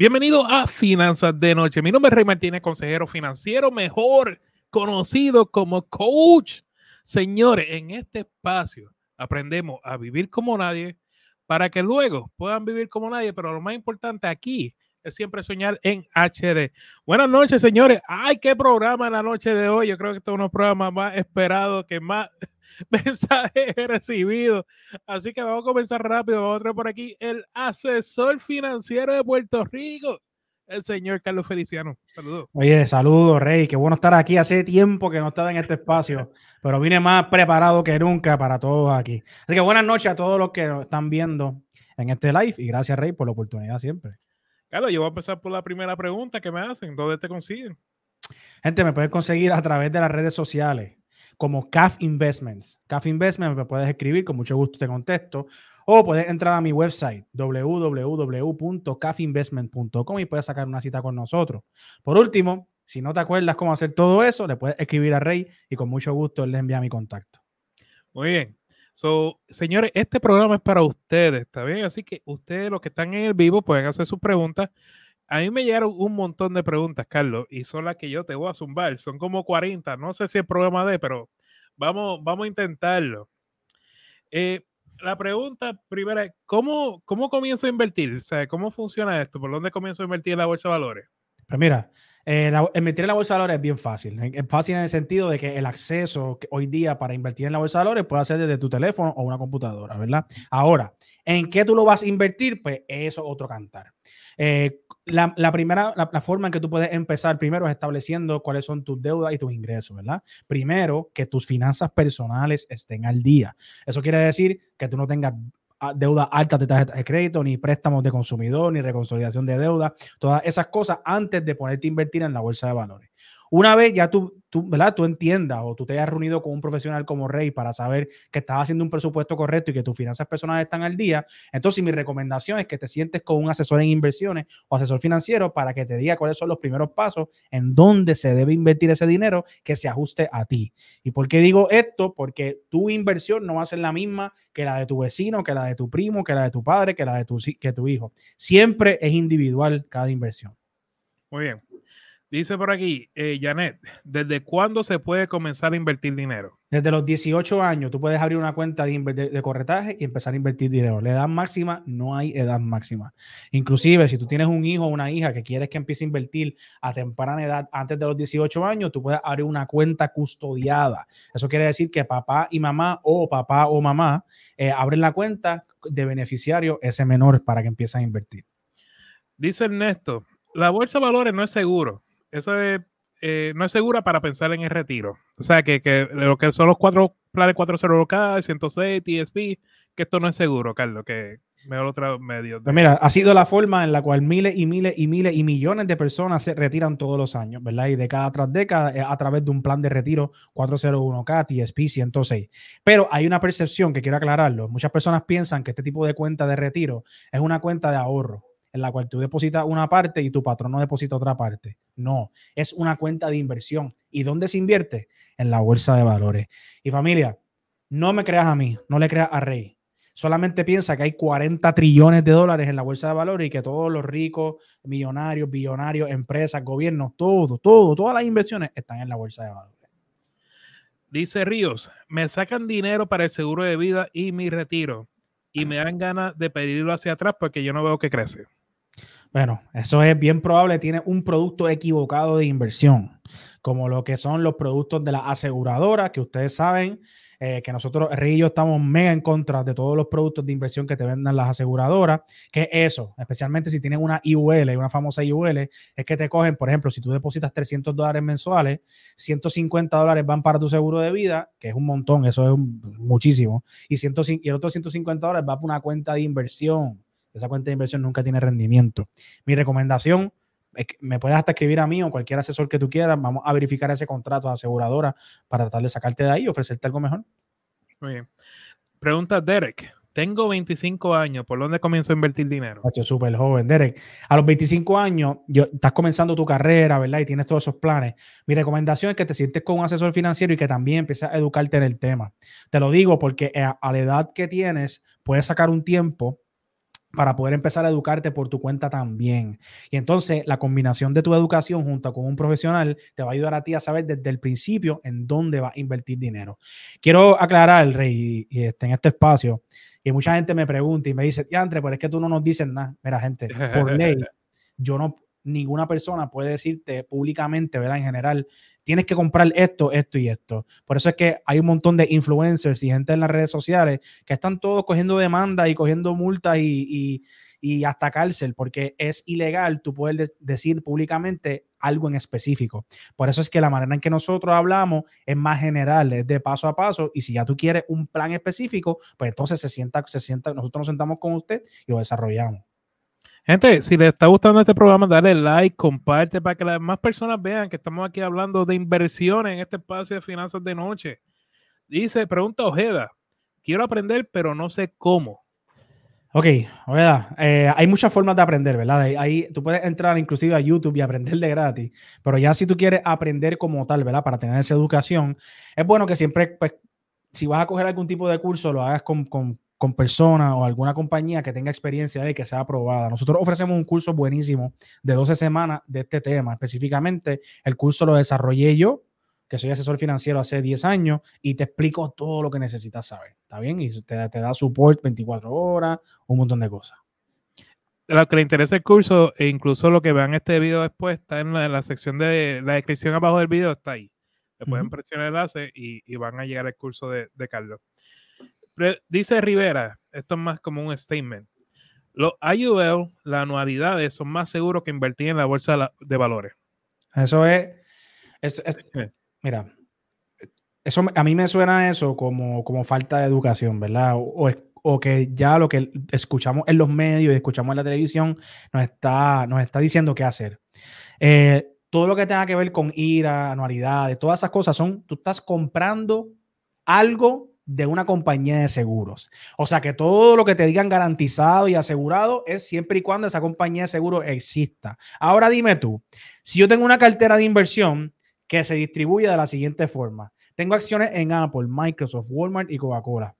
Bienvenido a Finanzas de Noche. Mi nombre es Rey Martínez, consejero financiero, mejor conocido como coach. Señores, en este espacio aprendemos a vivir como nadie para que luego puedan vivir como nadie, pero lo más importante aquí es siempre soñar en HD. Buenas noches, señores. Ay, qué programa la noche de hoy. Yo creo que este es uno de los programas más esperados, que más mensajes he recibido. Así que vamos a comenzar rápido. Vamos a traer por aquí el asesor financiero de Puerto Rico, el señor Carlos Feliciano. Saludos. Oye, saludos, Rey. Qué bueno estar aquí. Hace tiempo que no estaba en este espacio, pero vine más preparado que nunca para todos aquí. Así que buenas noches a todos los que nos están viendo en este live y gracias, Rey, por la oportunidad siempre. Carlos, yo voy a empezar por la primera pregunta que me hacen. ¿Dónde te consiguen? Gente, me puedes conseguir a través de las redes sociales como CAF Investments. CAF Investments me puedes escribir, con mucho gusto te contesto. O puedes entrar a mi website www.cafinvestment.com y puedes sacar una cita con nosotros. Por último, si no te acuerdas cómo hacer todo eso, le puedes escribir a Rey y con mucho gusto él le envía mi contacto. Muy bien. So, señores, este programa es para ustedes, ¿está bien? Así que ustedes, los que están en el vivo, pueden hacer sus preguntas. A mí me llegaron un montón de preguntas, Carlos, y son las que yo te voy a zumbar. Son como 40. No sé si es programa de, pero vamos, vamos a intentarlo. Eh, la pregunta primera es, ¿cómo, ¿cómo comienzo a invertir? ¿cómo funciona esto? ¿Por dónde comienzo a invertir en la bolsa de valores? Pues mira, eh, invertir en la bolsa de valores es bien fácil. Es fácil en el sentido de que el acceso hoy día para invertir en la bolsa de valores puede ser desde tu teléfono o una computadora, ¿verdad? Ahora, ¿en qué tú lo vas a invertir? Pues eso es otro cantar. Eh, la, primera, la, forma en que tú puedes empezar primero es estableciendo cuáles son tus deudas y tus ingresos, ¿verdad? Primero, que tus finanzas personales estén al día. Eso quiere decir que tú no tengas deuda alta de tarjeta de crédito, ni préstamos de consumidor, ni reconsolidación de deuda, todas esas cosas antes de ponerte a invertir en la bolsa de valores. Una vez ya tú, tú, ¿verdad? tú entiendas o tú te hayas reunido con un profesional como Rey para saber que estás haciendo un presupuesto correcto y que tus finanzas personales están al día, entonces mi recomendación es que te sientes con un asesor en inversiones o asesor financiero para que te diga cuáles son los primeros pasos en dónde se debe invertir ese dinero que se ajuste a ti. ¿Y por qué digo esto? Porque tu inversión no va a ser la misma que la de tu vecino, que la de tu primo, que la de tu padre, que la de tu, que tu hijo. Siempre es individual cada inversión. Muy bien. Dice por aquí, eh, Janet, ¿desde cuándo se puede comenzar a invertir dinero? Desde los 18 años tú puedes abrir una cuenta de, de, corretaje y empezar a invertir dinero. La edad máxima, no hay edad máxima. Inclusive, si tú tienes un hijo o una hija que quieres que empiece a invertir a temprana edad, antes de los 18 años, tú puedes abrir una cuenta custodiada. Eso quiere decir que papá y mamá o papá o mamá eh, abren la cuenta de beneficiario ese menor para que empiece a invertir. Dice Ernesto, la bolsa de valores no es seguro eso eh, no es segura para pensar en el retiro. O sea, que, lo que son los cuatro planes 40K, 106, TSP, que esto no es seguro, Carlos, que mejor otro medio. Pues mira, ha sido la forma en la cual miles y miles y miles y millones de personas se retiran todos los años, ¿verdad? Y década tras década a través de un plan de retiro 401k, TSP 106. Pero hay una percepción que quiero aclararlo. Muchas personas piensan que este tipo de cuenta de retiro es una cuenta de ahorro en la cual tú depositas una parte y tu patrón no deposita otra parte. No, es una cuenta de inversión. ¿Y dónde se invierte? En la bolsa de valores. Y familia, no me creas a mí, no le creas a Rey. Solamente piensa que hay 40 trillones de dólares en la bolsa de valores y que todos los ricos, millonarios, billonarios, empresas, gobiernos, todo, todo, todas las inversiones están en la bolsa de valores. Dice Ríos, me sacan dinero para el seguro de vida y mi retiro y me dan ganas de pedirlo hacia atrás porque yo no veo que crece. Bueno, eso es bien probable, tiene un producto equivocado de inversión, como lo que son los productos de la aseguradora, que ustedes saben eh, que nosotros, Rey y yo, estamos mega en contra de todos los productos de inversión que te vendan las aseguradoras, que eso, especialmente si tienes una IUL, una famosa IUL, es que te cogen, por ejemplo, si tú depositas 300 dólares mensuales, 150 dólares van para tu seguro de vida, que es un montón, eso es muchísimo, y, 100, y el otro 150 dólares va para una cuenta de inversión esa cuenta de inversión nunca tiene rendimiento. Mi recomendación me puedes hasta escribir a mí o cualquier asesor que tú quieras. Vamos a verificar ese contrato de aseguradora para tratar de sacarte de ahí y ofrecerte algo mejor. Muy bien. Pregunta Derek. Tengo 25 años, ¿por dónde comienzo a invertir dinero? Súper joven, Derek. A los 25 años, yo, estás comenzando tu carrera, ¿verdad? Y tienes todos esos planes. Mi recomendación es que te sientes con un asesor financiero y que también empieces a educarte en el tema. Te lo digo porque a la edad que tienes, puedes sacar un tiempo para poder empezar a educarte por tu cuenta también. Y entonces la combinación de tu educación junto con un profesional te va a ayudar a ti a saber desde el principio en dónde vas a invertir dinero. Quiero aclarar, Rey, y, este, en este espacio, y mucha gente me pregunta y me dice, Andre, pero es que tú no nos dices nada. Mira, gente, por ley, yo no, ninguna persona puede decirte públicamente, ¿verdad? En general, tienes que comprar esto, esto y esto. Por eso es que hay un montón de influencers y gente en las redes sociales que están todos cogiendo demandas y cogiendo multas y, hasta cárcel, porque es ilegal tú poder decir públicamente algo en específico. Por eso es que la manera en que nosotros hablamos es más general, es de paso a paso. Y si ya tú quieres un plan específico, pues entonces se sienta, se sienta, nosotros nos sentamos con usted y lo desarrollamos. Gente, si les está gustando este programa, dale like, comparte para que las más personas vean que estamos aquí hablando de inversiones en este espacio de finanzas de noche. Dice, pregunta Ojeda, quiero aprender, pero no sé cómo. Ok, Ojeda, eh, hay muchas formas de aprender, ¿verdad? Ahí, tú puedes entrar inclusive a YouTube y aprender de gratis, pero ya si tú quieres aprender como tal, ¿verdad? Para tener esa educación, es bueno que siempre, pues, si vas a coger algún tipo de curso, lo hagas con, con con personas o alguna compañía que tenga experiencia de que sea aprobada. Nosotros ofrecemos un curso buenísimo de 12 semanas de este tema. Específicamente, el curso lo desarrollé yo, que soy asesor financiero hace 10 años, y te explico todo lo que necesitas saber. ¿Está bien? Y te, te da support 24 horas, un montón de cosas. Lo que le interesa el curso, e incluso lo que vean este video después, está en la, sección de la descripción abajo del video, está ahí. Le pueden presionar el enlace y, van a llegar al curso de, de Carlos dice Rivera, esto es más como un statement. Los IUL, las anualidades, son más seguros que invertir en la bolsa de valores. Eso es, mira, eso a mí me suena eso como, como falta de educación, ¿verdad? O, que ya lo que escuchamos en los medios y escuchamos en la televisión nos está, nos está diciendo qué hacer. Eh, todo lo que tenga que ver con IRA, anualidades, todas esas cosas son, tú estás comprando algo de una compañía de seguros. O sea que todo lo que te digan garantizado y asegurado es siempre y cuando esa compañía de seguro exista. Ahora dime tú, si yo tengo una cartera de inversión que se distribuye de la siguiente forma. Tengo acciones en Apple, Microsoft, Walmart y Coca-Cola.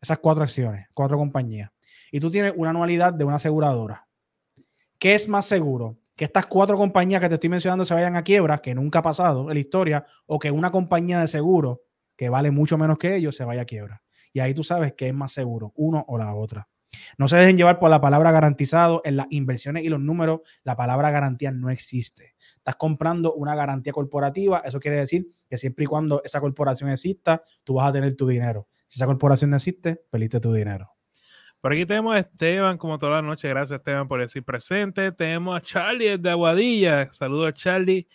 Esas cuatro acciones, cuatro compañías. Y tú tienes una anualidad de una aseguradora. ¿Qué es más seguro? Que estas cuatro compañías que te estoy mencionando se vayan a quiebra, que nunca ha pasado en la historia, o que una compañía de seguro que vale mucho menos que ellos, se vaya a quiebra. Y ahí tú sabes que es más seguro, uno o la otra. No se dejen llevar por la palabra garantizado. En las inversiones y los números, la palabra garantía no existe. Estás comprando una garantía corporativa. Eso quiere decir que siempre y cuando esa corporación exista, tú vas a tener tu dinero. Si esa corporación no existe, perdiste tu dinero. Por aquí tenemos a Esteban, como toda la noche. Gracias, Esteban, por decir presente. Tenemos a Charlie de Aguadilla. Saludos Charlie.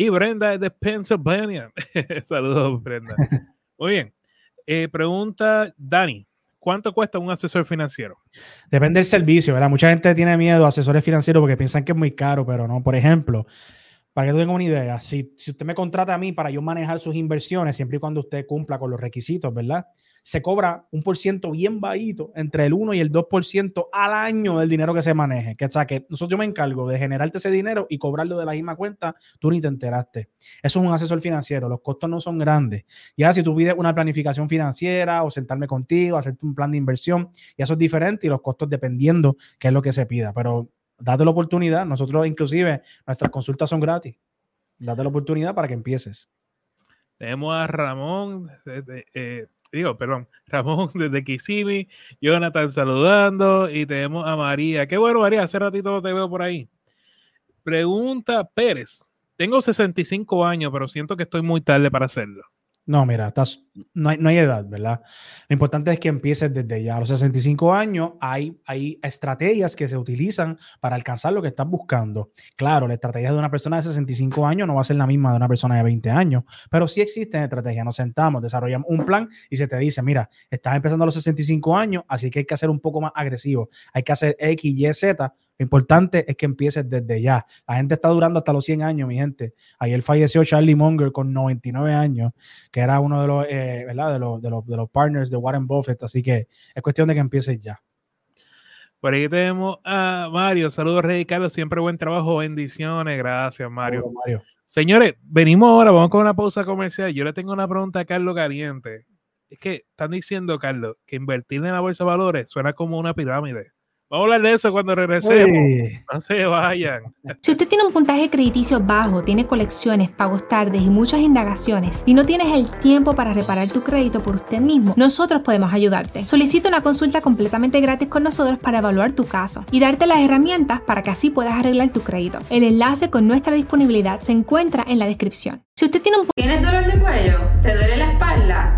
Y Brenda es de Pennsylvania. Saludos, Brenda. Muy bien. Eh, pregunta Dani. ¿Cuánto cuesta un asesor financiero? Depende del servicio, ¿verdad? Mucha gente tiene miedo a asesores financieros porque piensan que es muy caro, pero no. Por ejemplo, para que tú tengas una idea, si, si usted me contrata a mí para yo manejar sus inversiones, siempre y cuando usted cumpla con los requisitos, ¿verdad? se cobra un por ciento bien bajito, entre el 1 y el 2% al año del dinero que se maneje. Que, o sea, que nosotros yo me encargo de generarte ese dinero y cobrarlo de la misma cuenta, tú ni te enteraste. Eso es un asesor financiero, los costos no son grandes. Ya si tú pides una planificación financiera o sentarme contigo, hacerte un plan de inversión, y eso es diferente y los costos dependiendo qué es lo que se pida. Pero date la oportunidad. Nosotros inclusive, nuestras consultas son gratis. Date la oportunidad para que empieces. Tenemos a Ramón, eh, digo, perdón, Ramón desde Kissimmee, Jonathan saludando y tenemos a María. Qué bueno, María, hace ratito no te veo por ahí. Pregunta Pérez. Tengo 65 años, pero siento que estoy muy tarde para hacerlo. No, mira, estás, no, hay, edad, ¿verdad? Lo importante es que empieces desde ya. A los 65 años hay, hay estrategias que se utilizan para alcanzar lo que estás buscando. Claro, la estrategia de una persona de 65 años no va a ser la misma de una persona de 20 años, pero sí existen estrategias. Nos sentamos, desarrollamos un plan y se te dice, mira, estás empezando a los 65 años, así que hay que hacer un poco más agresivo. Hay que hacer X, Y, Z lo importante es que empieces desde ya. La gente está durando hasta los 100 años, mi gente. Ayer falleció Charlie Munger con 99 años, que era uno de los, eh, ¿verdad? De los, de, los, de los partners de Warren Buffett. Así que es cuestión de que empieces ya. Por ahí tenemos a Mario. Saludos, Rey Carlos. Siempre buen trabajo. Bendiciones. Gracias, Mario. Mario. Señores, venimos ahora. Vamos con una pausa comercial. Yo le tengo una pregunta a Carlos Caliente. Es que están diciendo, Carlos, que invertir en la bolsa de valores suena como una pirámide. Vamos a hablar de eso cuando regresemos. No se vayan. Si usted tiene un puntaje crediticio bajo, tiene colecciones, pagos tardes y muchas indagaciones y no tienes el tiempo para reparar tu crédito por usted mismo, nosotros podemos ayudarte. Solicita una consulta completamente gratis con nosotros para evaluar tu caso y darte las herramientas para que así puedas arreglar tu crédito. El enlace con nuestra disponibilidad se encuentra en la descripción. Si usted tiene un ¿Tienes dolor de cuello? ¿Te duele la espalda?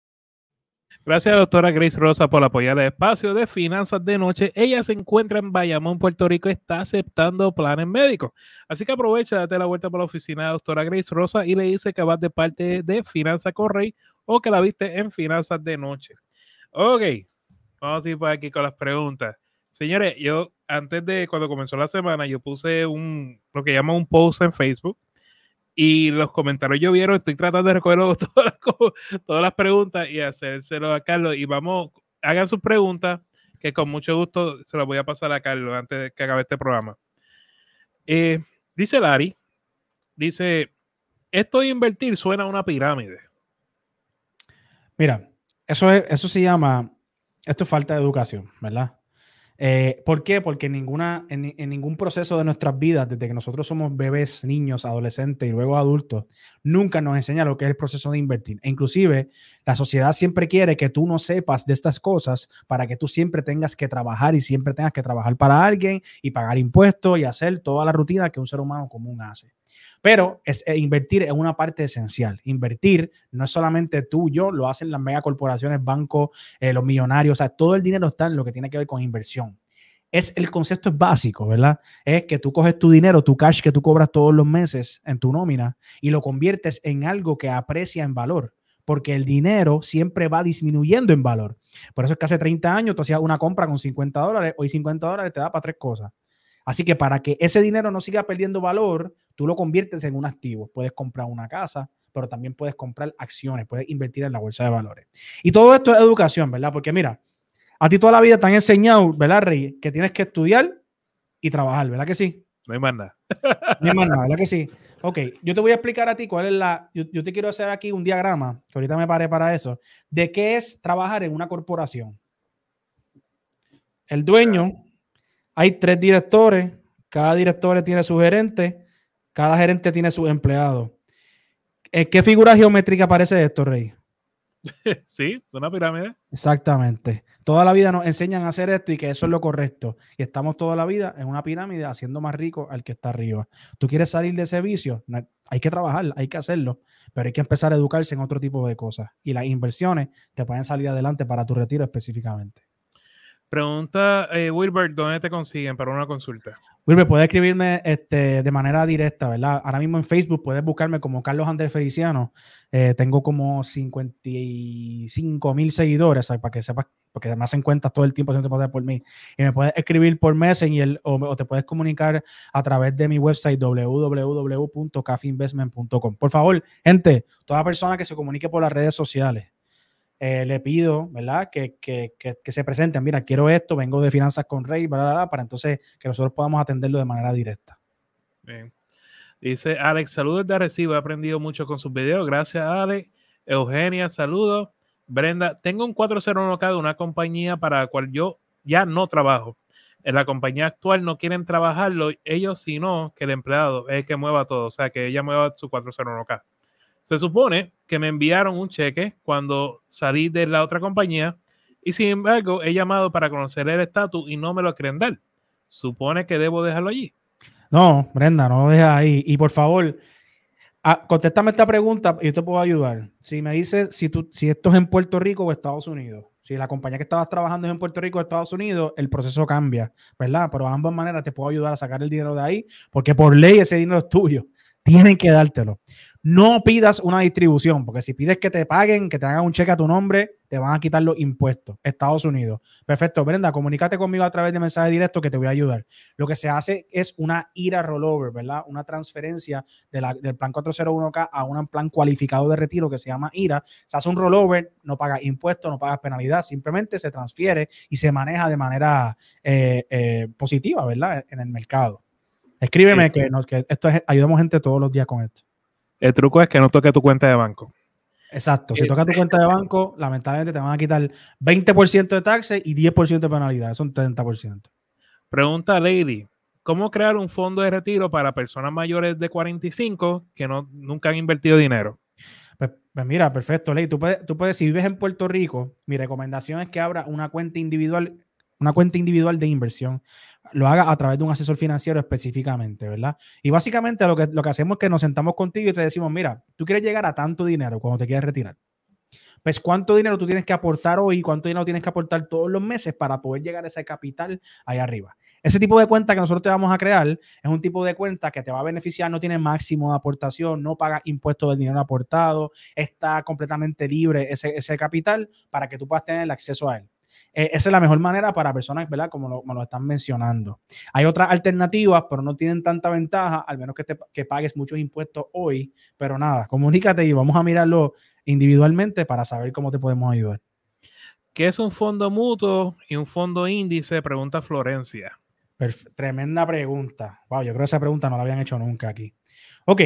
Gracias, doctora Grace Rosa, por apoyar el espacio de finanzas de noche. Ella se encuentra en Bayamón, Puerto Rico, está aceptando planes médicos. Así que aprovecha, date la vuelta por la oficina de doctora Grace Rosa y le dice que vas de parte de Finanzas Correy o que la viste en Finanzas de Noche. Ok, vamos a ir por aquí con las preguntas. Señores, yo antes de cuando comenzó la semana, yo puse un lo que llama un post en Facebook y los comentarios llovieron. Estoy tratando de recoger todas todas las preguntas y hacérselo a Carlos. Y vamos, hagan sus preguntas, que con mucho gusto se las voy a pasar a Carlos antes de que acabe este programa. Eh, dice Lari, dice, esto de invertir suena a una pirámide. Mira, eso, es, eso se llama, esto es falta de educación, ¿verdad? Eh, ¿Por qué? Porque en, ninguna, en, ningún proceso de nuestras vidas, desde que nosotros somos bebés, niños, adolescentes y luego adultos, nunca nos enseña lo que es el proceso de invertir. E inclusive, la sociedad siempre quiere que tú no sepas de estas cosas para que tú siempre tengas que trabajar y siempre tengas que trabajar para alguien y pagar impuestos y hacer toda la rutina que un ser humano común hace. Pero es, eh, invertir es una parte esencial. Invertir no es solamente tú, yo, lo hacen las megacorporaciones, bancos, eh, los millonarios, o sea, todo el dinero está en lo que tiene que ver con inversión. Es el concepto es básico, ¿verdad? Es que tú coges tu dinero, tu cash que tú cobras todos los meses en tu nómina y lo conviertes en algo que aprecia en valor porque el dinero siempre va disminuyendo en valor. Por eso es que hace 30 años tú hacías una compra con 50 dólares, hoy 50 dólares te da para tres cosas. Así que para que ese dinero no siga perdiendo valor, tú lo conviertes en un activo. Puedes comprar una casa, pero también puedes comprar acciones, puedes invertir en la bolsa de valores. Y todo esto es educación, ¿verdad? Porque mira, a ti toda la vida te han enseñado, ¿verdad, Rey? Que tienes que estudiar y trabajar, ¿verdad que sí? No hay más nada. No hay más nada, ¿verdad que sí? Ok, yo te voy a explicar a ti cuál es la. Yo, yo, te quiero hacer aquí un diagrama, que ahorita me paré para eso, de qué es trabajar en una corporación. El dueño hay tres directores, cada director tiene su gerente, cada gerente tiene su empleado. ¿En qué figura geométrica aparece esto, Rey? Sí, una pirámide. Exactamente. Toda la vida nos enseñan a hacer esto y que eso es lo correcto. Y estamos toda la vida en una pirámide haciendo más rico al que está arriba. ¿Tú quieres salir de ese vicio? hay que trabajar, hay que hacerlo, pero hay que empezar a educarse en otro tipo de cosas. Y las inversiones te pueden salir adelante para tu retiro específicamente. Pregunta eh, Wilbert, ¿dónde te consiguen para una consulta? Wilbert, puedes escribirme este, de manera directa, ¿verdad? Ahora mismo en Facebook puedes buscarme como Carlos Andrés Feliciano. Eh, tengo como 55 mil seguidores, para que sepas, porque además se cuentas todo el tiempo haciendo pasar por mí. Y me puedes escribir por Messenger o, o te puedes comunicar a través de mi website www.cafinvestment.com. Por favor, gente, toda persona que se comunique por las redes sociales, eh, le pido, ¿verdad? Que, que, que, se presenten. Mira, quiero esto, vengo de finanzas con Rey, bla, para entonces que nosotros podamos atenderlo de manera directa. Bien. Dice Alex, saludos de Arecibo, he aprendido mucho con sus videos. Gracias, Alex. Eugenia, saludos. Brenda, tengo un 401k de una compañía para la cual yo ya no trabajo. En la compañía actual no quieren trabajarlo ellos, sino que el empleado es el que mueva todo, o sea, que ella mueva su 401k. Se supone que me enviaron un cheque cuando salí de la otra compañía y sin embargo he llamado para conocer el estatus y no me lo quieren dar. ¿Supone que debo dejarlo allí? No, Brenda, no lo dejes ahí. Y por favor, ah, contéstame esta pregunta y yo te puedo ayudar. Si me dices si, tú, si esto es en Puerto Rico o Estados Unidos. Si la compañía que estabas trabajando es en Puerto Rico o Estados Unidos, el proceso cambia, ¿verdad? Pero de ambas maneras te puedo ayudar a sacar el dinero de ahí, porque por ley ese dinero es tuyo. Tienen que dártelo. No pidas una distribución, porque si pides que te paguen, que te hagan un cheque a tu nombre, te van a quitar los impuestos. Estados Unidos. Perfecto, Brenda, comunícate conmigo a través de mensaje directo que te voy a ayudar. Lo que se hace es una IRA rollover, ¿verdad? Una transferencia del plan 401k a un plan cualificado de retiro que se llama IRA. Se hace un rollover, no pagas impuestos, no pagas penalidad, simplemente se transfiere y se maneja de manera eh, eh, positiva, ¿verdad? En el mercado. Escríbeme que, nos, que esto es, ayudamos gente todos los días con esto. El truco es que no toque tu cuenta de banco. Exacto. Si toca tu cuenta de banco, lamentablemente te van a quitar 20% de taxes y 10% de penalidad. Son 30%. Pregunta Lady. ¿Cómo crear un fondo de retiro para personas mayores de 45 que no, nunca han invertido dinero? Pues, pues mira, perfecto, Lady. Tú puedes, tú puedes, si vives en Puerto Rico, mi recomendación es que abra una cuenta individual una cuenta individual de inversión, lo haga a través de un asesor financiero específicamente, ¿verdad? Y básicamente lo que, lo que hacemos es que nos sentamos contigo y te decimos, mira, tú quieres llegar a tanto dinero cuando te quieres retirar. Pues cuánto dinero tú tienes que aportar hoy, cuánto dinero tienes que aportar todos los meses para poder llegar a ese capital ahí arriba. Ese tipo de cuenta que nosotros te vamos a crear es un tipo de cuenta que te va a beneficiar, no tiene máximo de aportación, no paga impuestos del dinero aportado, está completamente libre ese, ese capital para que tú puedas tener el acceso a él. Eh, esa es la mejor manera para personas, ¿verdad? Como lo, lo, están mencionando. Hay otras alternativas, pero no tienen tanta ventaja, al menos que, te, que pagues muchos impuestos hoy. Pero nada, comunícate y vamos a mirarlo individualmente para saber cómo te podemos ayudar. ¿Qué es un fondo mutuo y un fondo índice? Pregunta Florencia. tremenda pregunta. Wow, yo creo que esa pregunta no la habían hecho nunca aquí. Ok,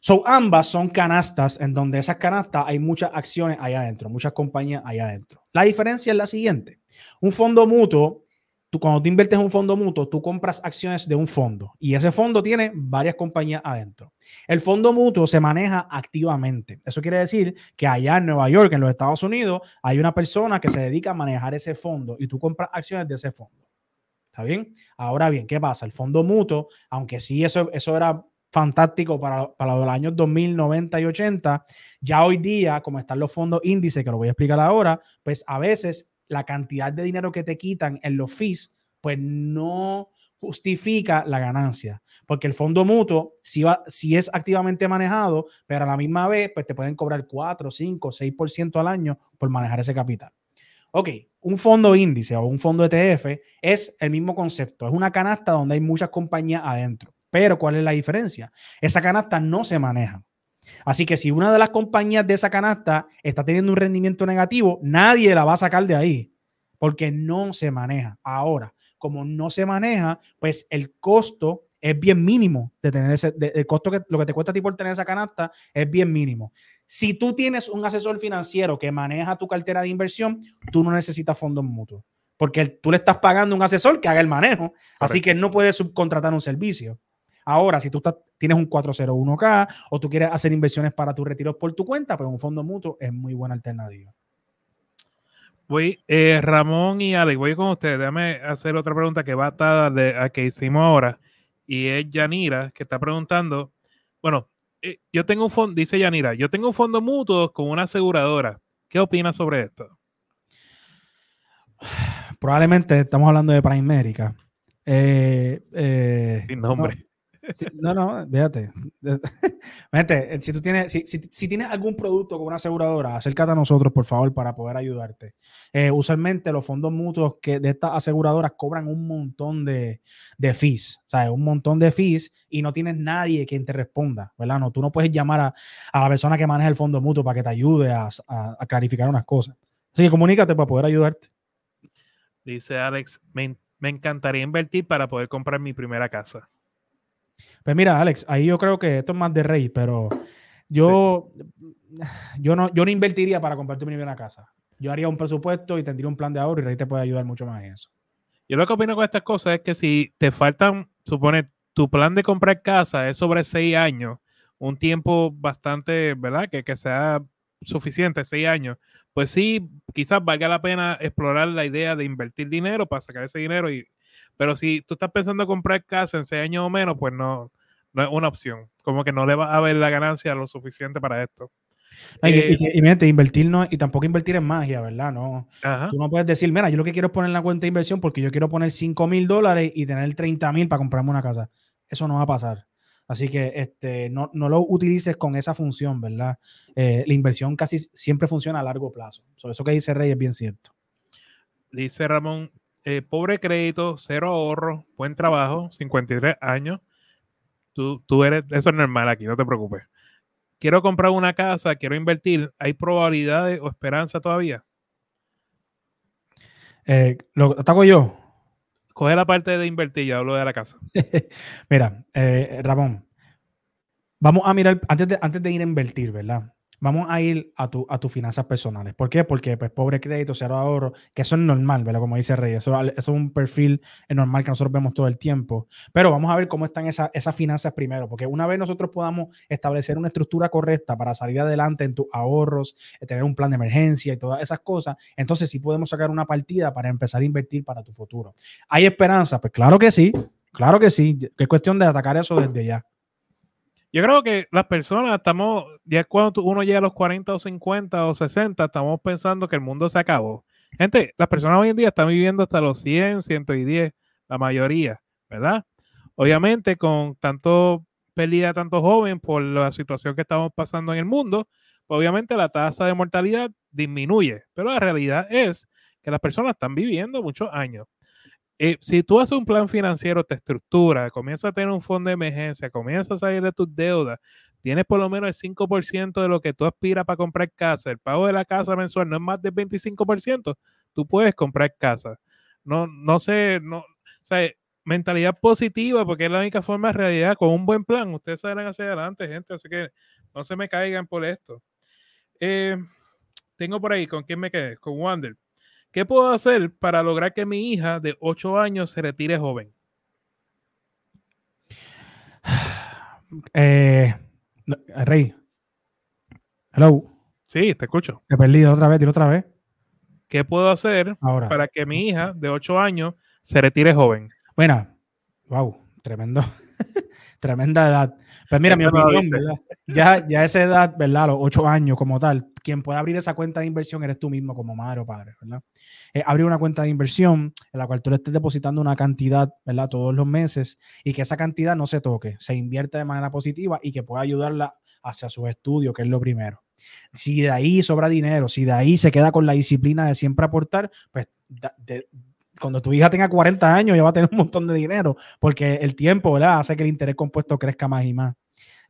So, ambas son canastas en donde esas canastas hay muchas acciones allá adentro, muchas compañías allá adentro. La diferencia es la siguiente. Un fondo mutuo, tú cuando tú inviertes en un fondo mutuo, tú compras acciones de un fondo y ese fondo tiene varias compañías adentro. El fondo mutuo se maneja activamente. Eso quiere decir que allá en Nueva York, en los Estados Unidos, hay una persona que se dedica a manejar ese fondo y tú compras acciones de ese fondo. ¿Está bien? Ahora bien, ¿qué pasa? El fondo mutuo, aunque sí eso, eso era fantástico para, para los años 2000, 90 y 80. Ya hoy día, como están los fondos índices, que lo voy a explicar ahora, pues a veces la cantidad de dinero que te quitan en los fees, pues no justifica la ganancia, porque el fondo mutuo si va, si es activamente manejado, pero a la misma vez, pues te pueden cobrar 4, 5, 6% al año por manejar ese capital. Ok, un fondo índice o un fondo ETF es el mismo concepto, es una canasta donde hay muchas compañías adentro. Pero ¿cuál es la diferencia? Esa canasta no se maneja. Así que si una de las compañías de esa canasta está teniendo un rendimiento negativo, nadie la va a sacar de ahí porque no se maneja. Ahora, como no se maneja, pues el costo es bien mínimo de tener ese, el costo que lo que te cuesta a ti por tener esa canasta es bien mínimo. Si tú tienes un asesor financiero que maneja tu cartera de inversión, tú no necesitas fondos mutuos porque tú le estás pagando un asesor que haga el manejo, así que no puedes subcontratar un servicio. Ahora, si tú tienes un 401k o tú quieres hacer inversiones para tus retiros por tu cuenta, pues un fondo mutuo es muy buena alternativa. Voy, eh, Ramón y Alex, voy con ustedes. Déjame hacer otra pregunta que va atada de, a que hicimos ahora. Y es Yanira, que está preguntando. Bueno, eh, yo tengo un fondo, dice Yanira, yo tengo un fondo mutuo con una aseguradora. ¿Qué opinas sobre esto? Probablemente estamos hablando de Prime Medica. Eh, Sin nombre no, no, fíjate. Fíjate, si tú tienes, si, si, tienes algún producto con una aseguradora, acércate a nosotros, por favor, para poder ayudarte. Eh, usualmente los fondos mutuos que de estas aseguradoras cobran un montón de, de fees, sea, un montón de fees y no tienes nadie quien te responda, ¿verdad? No, tú no puedes llamar a, a la persona que maneja el fondo mutuo para que te ayude a, a, clarificar unas cosas. Así que comunícate para poder ayudarte. Dice Alex, me, me encantaría invertir para poder comprar mi primera casa. Pues mira, Alex, ahí yo creo que esto es más de rey, pero yo, yo, no, yo no invertiría para comprar tu primera casa. Yo haría un presupuesto y tendría un plan de ahorro y Rey te puede ayudar mucho más en eso. Yo lo que opino con estas cosas es que si te faltan, supone, tu plan de comprar casa es sobre seis años, un tiempo bastante, ¿verdad? Que, que sea suficiente, seis años, pues sí, quizás valga la pena explorar la idea de invertir dinero para sacar ese dinero y pero si tú estás pensando comprar casa en seis años o menos, pues no, no es una opción. Como que no le va a ver la ganancia lo suficiente para esto. y, y, eh, invertir no, y tampoco invertir en magia, ¿verdad? No, tú no puedes decir, mira, yo lo que quiero es poner en la cuenta de inversión porque yo quiero poner 5 mil dólares y tener 30 mil para comprarme una casa. Eso no va a pasar. Así que este, no, no lo utilices con esa función, ¿verdad? Eh, la inversión casi siempre funciona a largo plazo. eso que dice Rey es bien cierto. Dice Ramón, eh, pobre crédito, cero ahorro, buen trabajo, 53 años. Tú, tú eres, eso es normal aquí, no te preocupes. Quiero comprar una casa, quiero invertir. ¿Hay probabilidades o esperanza todavía? Eh, ¿Lo hago yo? Coge la parte de invertir, yo hablo de la casa. Mira, eh, Ramón, vamos a mirar, antes de, antes de ir a invertir, ¿verdad? Vamos a ir a, tu, a tus finanzas personales. ¿Por qué? Porque pues pobre crédito, cero ahorro, que eso es normal, ¿verdad? Como dice Rey, eso, es un perfil normal que nosotros vemos todo el tiempo. Pero vamos a ver cómo están esas, esas finanzas primero, porque una vez nosotros podamos establecer una estructura correcta para salir adelante en tus ahorros, eh, tener un plan de emergencia y todas esas cosas, entonces sí podemos sacar una partida para empezar a invertir para tu futuro. ¿Hay esperanza? Pues claro que sí, claro que sí. Es cuestión de atacar eso desde ya. Yo creo que las personas estamos, ya cuando uno llega a los 40 o 50 o 60, estamos pensando que el mundo se acabó. Gente, las personas hoy en día están viviendo hasta los 100, 110, la mayoría, ¿verdad? Obviamente, con tanto pérdida, tanto joven por la situación que estamos pasando en el mundo, obviamente la tasa de mortalidad disminuye, pero la realidad es que las personas están viviendo muchos años. Si tú haces un plan financiero, te estructura, comienzas a tener un fondo de emergencia, comienzas a salir de tus deudas, tienes por lo menos el 5% de lo que tú aspiras para comprar casa, el pago de la casa mensual no es más del 25%, tú puedes comprar casa. No, no sé, no, o mentalidad positiva, porque es la única forma de realidad, con un buen plan, ustedes salen hacia adelante, gente, así que no se me caigan por esto. Eh, tengo por ahí, ¿con quién me quedé? Con Wander. ¿Qué puedo hacer para lograr que mi hija de 8 años se retire joven? Eh, Rey. Hello. Sí, te escucho. Te he perdido otra vez, dilo otra vez. ¿Qué puedo hacer para que mi hija de 8 años se retire joven? Bueno, wow, tremendo. Tremenda edad. Pues mira, mi opinión, ¿verdad? Ya, ya esa edad, ¿verdad? Los ocho años como tal, quien puede abrir esa cuenta de inversión eres tú mismo como madre o padre, ¿verdad? Eh, abrir una cuenta de inversión en la cual tú le estés depositando una cantidad, ¿verdad? Todos los meses y que esa cantidad no se toque, se invierte de manera positiva y que pueda ayudarla hacia sus estudios, que es lo primero. Si de ahí sobra dinero, si de ahí se queda con la disciplina de siempre aportar, pues de, cuando tu hija tenga 40 años ya va a tener un montón de dinero, porque el tiempo, ¿verdad? Hace que el interés compuesto crezca más y más.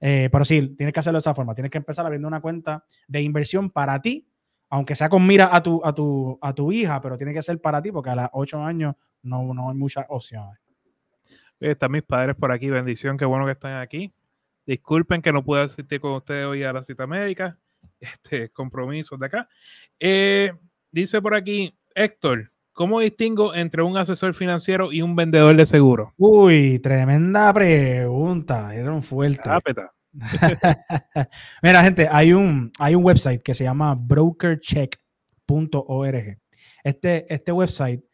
Eh, pero sí, tienes que hacerlo de esa forma. Tienes que empezar abriendo una cuenta de inversión para ti, aunque sea con mira a tu, a tu, a tu hija, pero tiene que ser para ti, porque a los 8 años no, no hay muchas opciones. Están mis padres por aquí, bendición, qué bueno que están aquí. Disculpen que no pueda asistir con ustedes hoy a la cita médica, este compromisos de acá. Eh, dice por aquí Héctor, ¿Cómo distingo entre un asesor financiero y un vendedor de seguro? Uy, tremenda pregunta. Era un fuerte. Mira, gente, hay un, hay un website que se llama brokercheck.org. Este, este website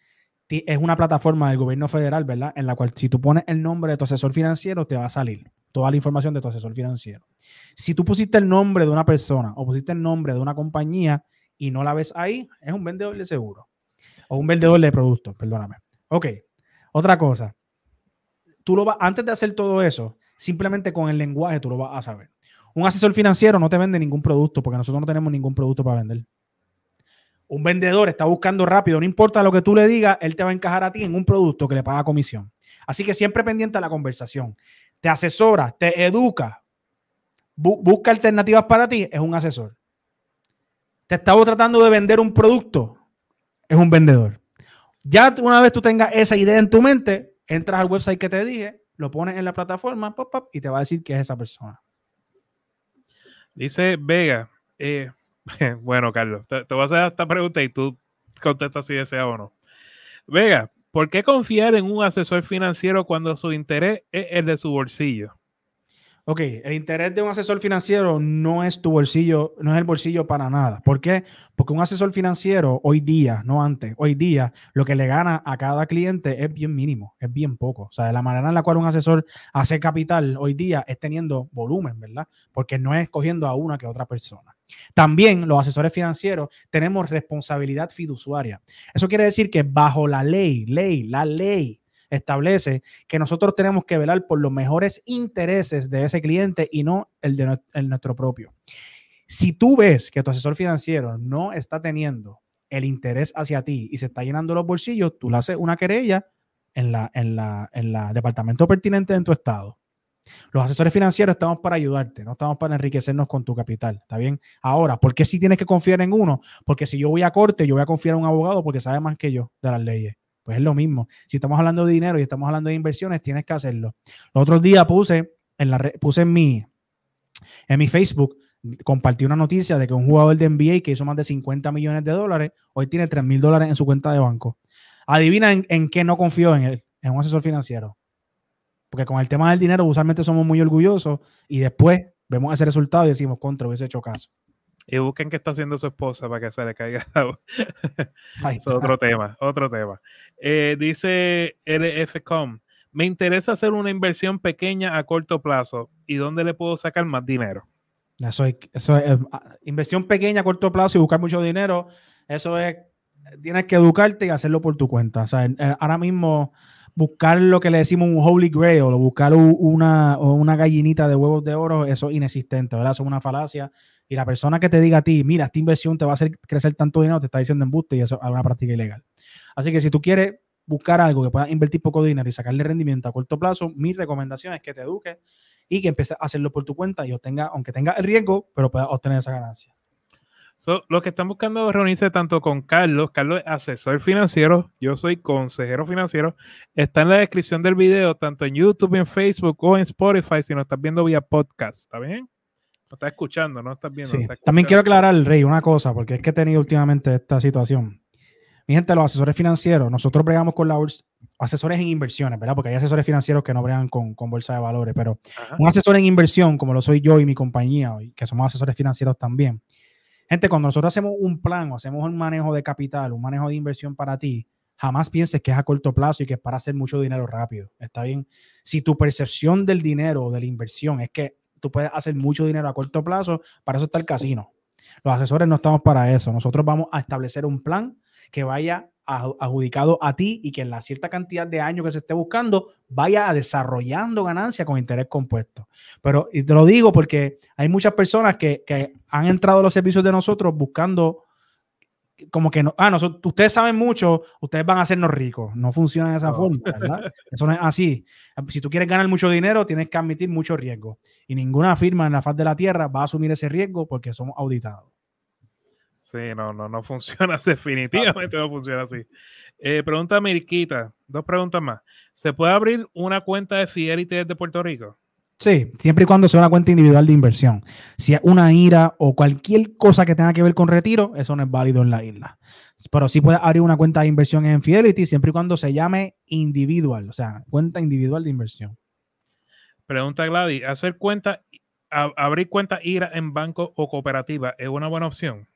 es una plataforma del gobierno federal, ¿verdad? En la cual si tú pones el nombre de tu asesor financiero, te va a salir toda la información de tu asesor financiero. Si tú pusiste el nombre de una persona o pusiste el nombre de una compañía y no la ves ahí, es un vendedor de seguro un vendedor de productos, perdóname. Ok, otra cosa. Tú lo vas, antes de hacer todo eso, simplemente con el lenguaje tú lo vas a saber. Un asesor financiero no te vende ningún producto porque nosotros no tenemos ningún producto para vender. Un vendedor está buscando rápido, no importa lo que tú le digas, él te va a encajar a ti en un producto que le paga comisión. Así que siempre pendiente a la conversación. Te asesora, te educa, busca alternativas para ti, es un asesor. Te estaba tratando de vender un producto, es un vendedor. Ya una vez tú tengas esa idea en tu mente, entras al website que te dije, lo pones en la plataforma pop, pop, y te va a decir que es esa persona. Dice Vega, eh, bueno, Carlos, te, voy a hacer esta pregunta y tú contestas si desea o no. Vega, ¿por qué confiar en un asesor financiero cuando su interés es el de su bolsillo? Ok, el interés de un asesor financiero no es tu bolsillo, no es el bolsillo para nada. ¿Por qué? Porque un asesor financiero hoy día, no antes, hoy día lo que le gana a cada cliente es bien mínimo, es bien poco. O sea, la manera en la cual un asesor hace capital hoy día es teniendo volumen, ¿verdad? Porque no es escogiendo a una que a otra persona. También los asesores financieros tenemos responsabilidad fiduciaria. Eso quiere decir que bajo la ley, ley, la ley, establece que nosotros tenemos que velar por los mejores intereses de ese cliente y no el de el nuestro propio. Si tú ves que tu asesor financiero no está teniendo el interés hacia ti y se está llenando los bolsillos, tú le haces una querella en la, en la, en la departamento pertinente en tu estado. Los asesores financieros estamos para ayudarte, no estamos para enriquecernos con tu capital, ¿está bien? Ahora, ¿por qué si tienes que confiar en uno? Porque si yo voy a corte, yo voy a confiar en un abogado porque sabe más que yo de las leyes. Pues es lo mismo. Si estamos hablando de dinero y estamos hablando de inversiones, tienes que hacerlo. Los otros días puse en, la, puse en, mi, en mi Facebook compartí una noticia de que un jugador de NBA que hizo más de 50 millones de dólares, hoy tiene 3 mil dólares en su cuenta de banco. Adivina en, qué no confío en él, en un asesor financiero. Porque con el tema del dinero usualmente somos muy orgullosos y después vemos ese resultado y decimos, contra, hubiese hecho caso. Y busquen qué está haciendo su esposa para que se le caiga. es otro tema, otro tema. Eh, dice LFCOM, me interesa hacer una inversión pequeña a corto plazo. ¿Y dónde le puedo sacar más dinero? Eso es, eso es ah, inversión pequeña a corto plazo y buscar mucho dinero. Eso es, tienes que educarte y hacerlo por tu cuenta. O sea, ahora mismo buscar lo que le decimos un holy grail o buscar una, una gallinita de huevos de oro, eso es inexistente, ¿verdad? Eso es una falacia. Y la persona que te diga a ti, mira, esta inversión te va a hacer crecer tanto dinero, te está diciendo embuste y eso es una práctica ilegal. Así que si tú quieres buscar algo que pueda invertir poco dinero y sacarle rendimiento a corto plazo, mi recomendación es que te eduques y que empieces a hacerlo por tu cuenta y obtenga, aunque tenga el riesgo, pero pueda obtener esa ganancia. So, los que están buscando reunirse tanto con Carlos, Carlos es asesor financiero, yo soy consejero financiero, está en la descripción del video, tanto en YouTube, en Facebook o en Spotify, si nos estás viendo vía podcast, ¿está bien? Lo estás escuchando, no estás viendo. También quiero aclarar, Rey, una cosa, porque es que he tenido últimamente esta situación. Mi gente, los asesores financieros, nosotros bregamos con la asesores en inversiones, ¿verdad? Porque hay asesores financieros que no bregan con, bolsa de valores, pero un asesor en inversión, como lo soy yo y mi compañía, que somos asesores financieros también. Gente, cuando nosotros hacemos un plan o hacemos un manejo de capital, un manejo de inversión para ti, jamás pienses que es a corto plazo y que es para hacer mucho dinero rápido. ¿Está bien? Si tu percepción del dinero o de la inversión es que tú puedes hacer mucho dinero a corto plazo, para eso está el casino. Los asesores no estamos para eso. Nosotros vamos a establecer un plan que vaya adjudicado a ti y que en la cierta cantidad de años que se esté buscando vaya desarrollando ganancia con interés compuesto. Pero te lo digo porque hay muchas personas que, han entrado a los servicios de nosotros buscando como que no, ah, nosotros, ustedes saben mucho, ustedes van a hacernos ricos. No funciona de esa forma, ¿verdad? Eso no es así. Si tú quieres ganar mucho dinero, tienes que admitir mucho riesgo. Y ninguna firma en la faz de la tierra va a asumir ese riesgo porque somos auditados. Sí, no, no, no funciona, definitivamente no funciona así. Eh, pregunta Mirquita, dos preguntas más. ¿Se puede abrir una cuenta de Fidelity desde Puerto Rico? Sí, siempre y cuando sea una cuenta individual de inversión. Si es una IRA o cualquier cosa que tenga que ver con retiro, eso no es válido en la isla. Pero sí puede abrir una cuenta de inversión en Fidelity siempre y cuando se llame individual, o sea, cuenta individual de inversión. Pregunta Gladys, ¿hacer cuenta, abrir cuenta IRA en banco o cooperativa es una buena opción?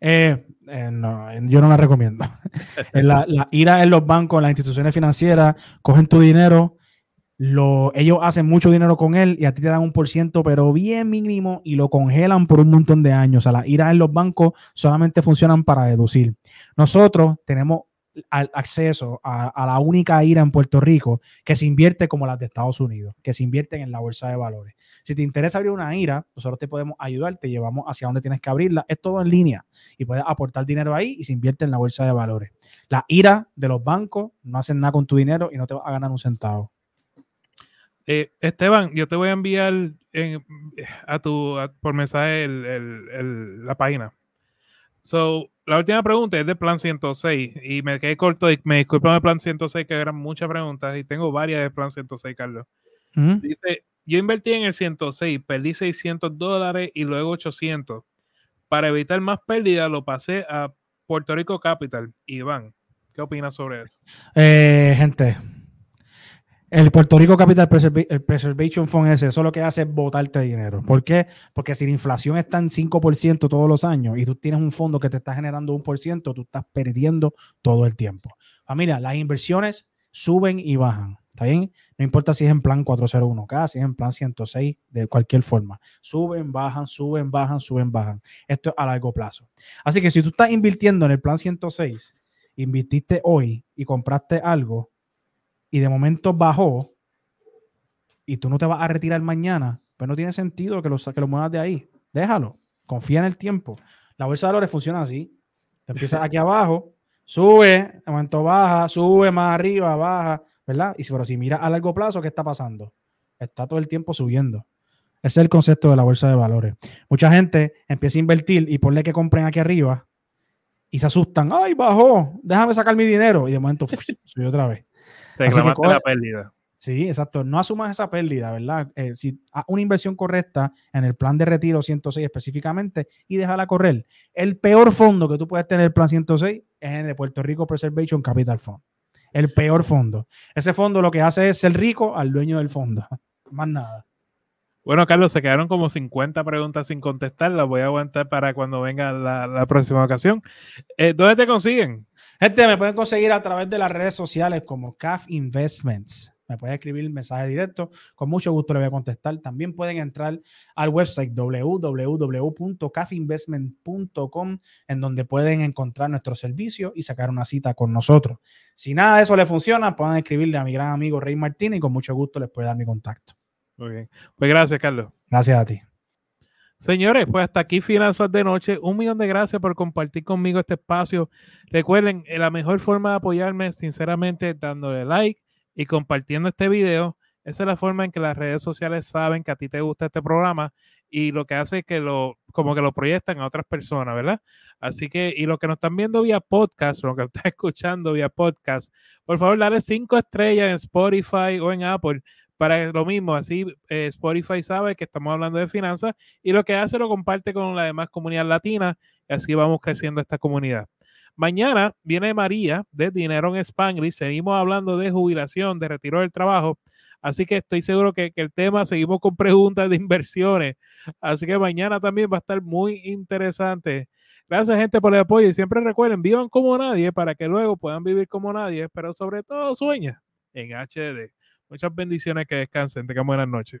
Eh, eh, no, yo no la recomiendo. la, la, IRA en los bancos, en las instituciones financieras, cogen tu dinero, lo, ellos hacen mucho dinero con él y a ti te dan un por ciento, pero bien mínimo, y lo congelan por un montón de años. O sea, las IRA en los bancos solamente funcionan para deducir. Nosotros tenemos acceso a, la única IRA en Puerto Rico que se invierte como las de Estados Unidos, que se invierten en la bolsa de valores. Si te interesa abrir una IRA, nosotros te podemos ayudar, te llevamos hacia donde tienes que abrirla. Es todo en línea y puedes aportar dinero ahí y se invierte en la bolsa de valores. La IRA de los bancos no hacen nada con tu dinero y no te va a ganar un centavo. Eh, Esteban, yo te voy a enviar a tu por mensaje la página. So, la última pregunta es de Plan 106 y me quedé corto y me disculpo de Plan 106 que eran muchas preguntas y tengo varias de Plan 106, Carlos. Dice, yo invertí en el 106, perdí 600 dólares y luego 800. Para evitar más pérdida lo pasé a Puerto Rico Capital. Iván, ¿qué opinas sobre eso? Eh, gente, el Puerto Rico Capital Preservation Fund ese, eso lo que hace es botarte dinero. ¿Por qué? Porque si la inflación está en 5% todos los años y tú tienes un fondo que te está generando un por ciento, tú estás perdiendo todo el tiempo. Familia, las inversiones suben y bajan. ¿Está bien? No importa si es en plan 401k, si es en plan 106, de cualquier forma. Suben, bajan, suben, bajan, suben, bajan. Esto es a largo plazo. Así que si tú estás invirtiendo en el plan 106, invirtiste hoy y compraste algo, y de momento bajó y tú no te vas a retirar mañana, pues no tiene sentido que lo, que lo muevas de ahí. Déjalo. Confía en el tiempo. La bolsa de valores funciona así. Te empiezas aquí abajo, sube, de momento baja, sube más arriba, baja, ¿verdad? Y pero si miras a largo plazo, ¿qué está pasando? Está todo el tiempo subiendo. Ese es el concepto de la bolsa de valores. Mucha gente empieza a invertir y ponle que compren aquí arriba y se asustan. ¡Ay, bajó! Déjame sacar mi dinero. Y de momento subió otra vez. Te la pérdida. Sí, exacto. No asumas esa pérdida, ¿verdad? Eh, si una inversión correcta en el plan de retiro 106 específicamente y déjala correr. El peor fondo que tú puedes tener en el plan 106 es el Puerto Rico Preservation Capital Fund. El peor fondo. Ese fondo lo que hace es ser rico al dueño del fondo. Más nada. Bueno, Carlos, se quedaron como 50 preguntas sin contestar. Las voy a aguantar para cuando venga la, próxima ocasión. Eh, ¿Dónde te consiguen? Gente, me pueden conseguir a través de las redes sociales como CAF Investments me puede escribir mensaje directo, con mucho gusto le voy a contestar. También pueden entrar al website www.cafinvestment.com en donde pueden encontrar nuestro servicio y sacar una cita con nosotros. Si nada de eso le funciona, pueden escribirle a mi gran amigo Rey Martínez y con mucho gusto les puede dar mi contacto. Muy bien. Pues gracias, Carlos. Gracias a ti. Señores, pues hasta aquí Finanzas de Noche. Un millón de gracias por compartir conmigo este espacio. Recuerden, eh, la mejor forma de apoyarme, sinceramente, dándole like, y compartiendo este video. Esa es la forma en que las redes sociales saben que a ti te gusta este programa y lo que hace es que lo, como que lo proyectan a otras personas, ¿verdad? Así que, y lo que nos están viendo vía podcast, lo que están escuchando vía podcast, por favor, dale cinco estrellas en Spotify o en Apple para lo mismo, así eh, Spotify sabe que estamos hablando de finanzas y lo que hace lo comparte con la demás comunidad latina y así vamos creciendo esta comunidad. Mañana viene María de Dinero en Spanglish. Seguimos hablando de jubilación, de retiro del trabajo. Así que estoy seguro que, el tema, seguimos con preguntas de inversiones. Así que mañana también va a estar muy interesante. Gracias, gente, por el apoyo. Y siempre recuerden, vivan como nadie para que luego puedan vivir como nadie, pero sobre todo sueña en HD. Muchas bendiciones, que descansen. Tengan buenas noches.